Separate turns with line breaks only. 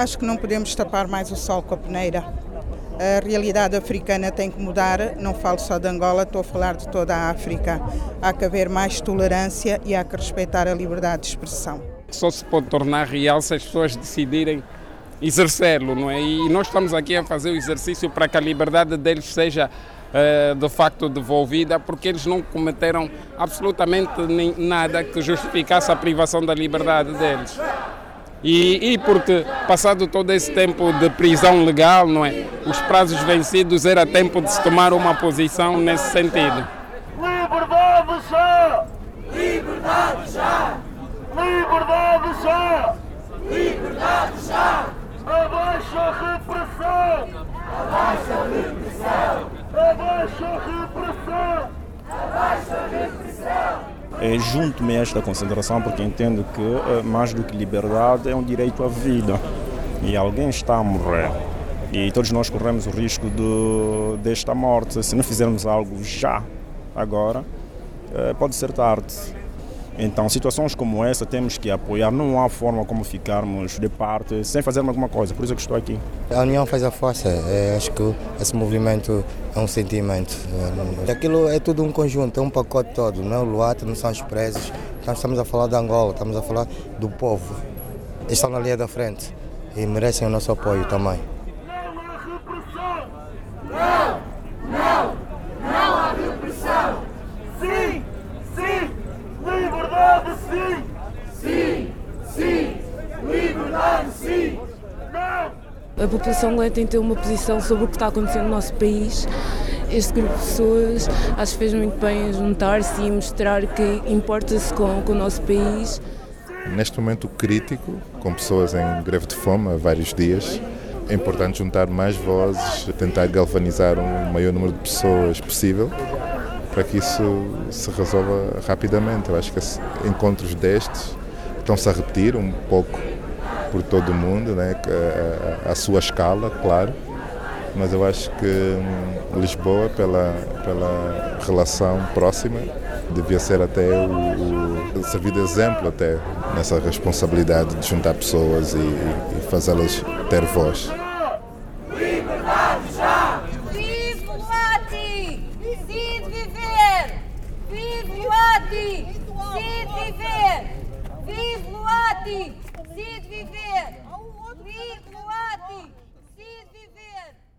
Acho que não podemos tapar mais o sol com a peneira. A realidade africana tem que mudar, não falo só de Angola, estou a falar de toda a África. Há que haver mais tolerância e há que respeitar a liberdade de expressão.
Só se pode tornar real se as pessoas decidirem exercê-lo, não é? E nós estamos aqui a fazer o exercício para que a liberdade deles seja uh, de facto devolvida, porque eles não cometeram absolutamente nada que justificasse a privação da liberdade deles. E, e, porque, passado todo esse tempo de prisão legal, não é? Os prazos vencidos era tempo de se tomar uma posição nesse sentido.
Liberdade já! Liberdade já! Liberdade já! Liberdade já!
Junto-me a esta concentração porque entendo que eh, mais do que liberdade é um direito à vida. E alguém está a morrer. E todos nós corremos o risco de, desta morte. Se não fizermos algo já agora eh, pode ser tarde então, situações como essa temos que apoiar. Não há forma como ficarmos de parte sem fazer alguma coisa. Por isso é que estou aqui.
A união faz a força. É, acho que esse movimento é um sentimento. É, aquilo é tudo um conjunto, é um pacote todo. Não é o Luata, não são os presos. Nós estamos a falar de Angola, estamos a falar do povo. Estão na linha da frente e merecem o nosso apoio também.
Não, não, não há repressão. Sim, sim. Liberdade sim! Sim! Sim! Liberdade sim! Não!
A população angolana tem que ter uma posição sobre o que está acontecendo no nosso país. Este grupo de pessoas acho que fez muito bem juntar-se e mostrar que importa-se com, com o nosso país.
Neste momento crítico, com pessoas em greve de fome há vários dias, é importante juntar mais vozes, tentar galvanizar um maior número de pessoas possível para que isso se resolva rapidamente. Eu acho que encontros destes estão-se a repetir um pouco por todo o mundo, né? a, a, sua escala, claro, mas eu acho que hum, Lisboa, pela, pela relação próxima, devia ser até o, o servir de exemplo até nessa responsabilidade de juntar pessoas e, e fazê-las ter voz.
Luati! Preciso viver! Vivo, late! Preciso viver!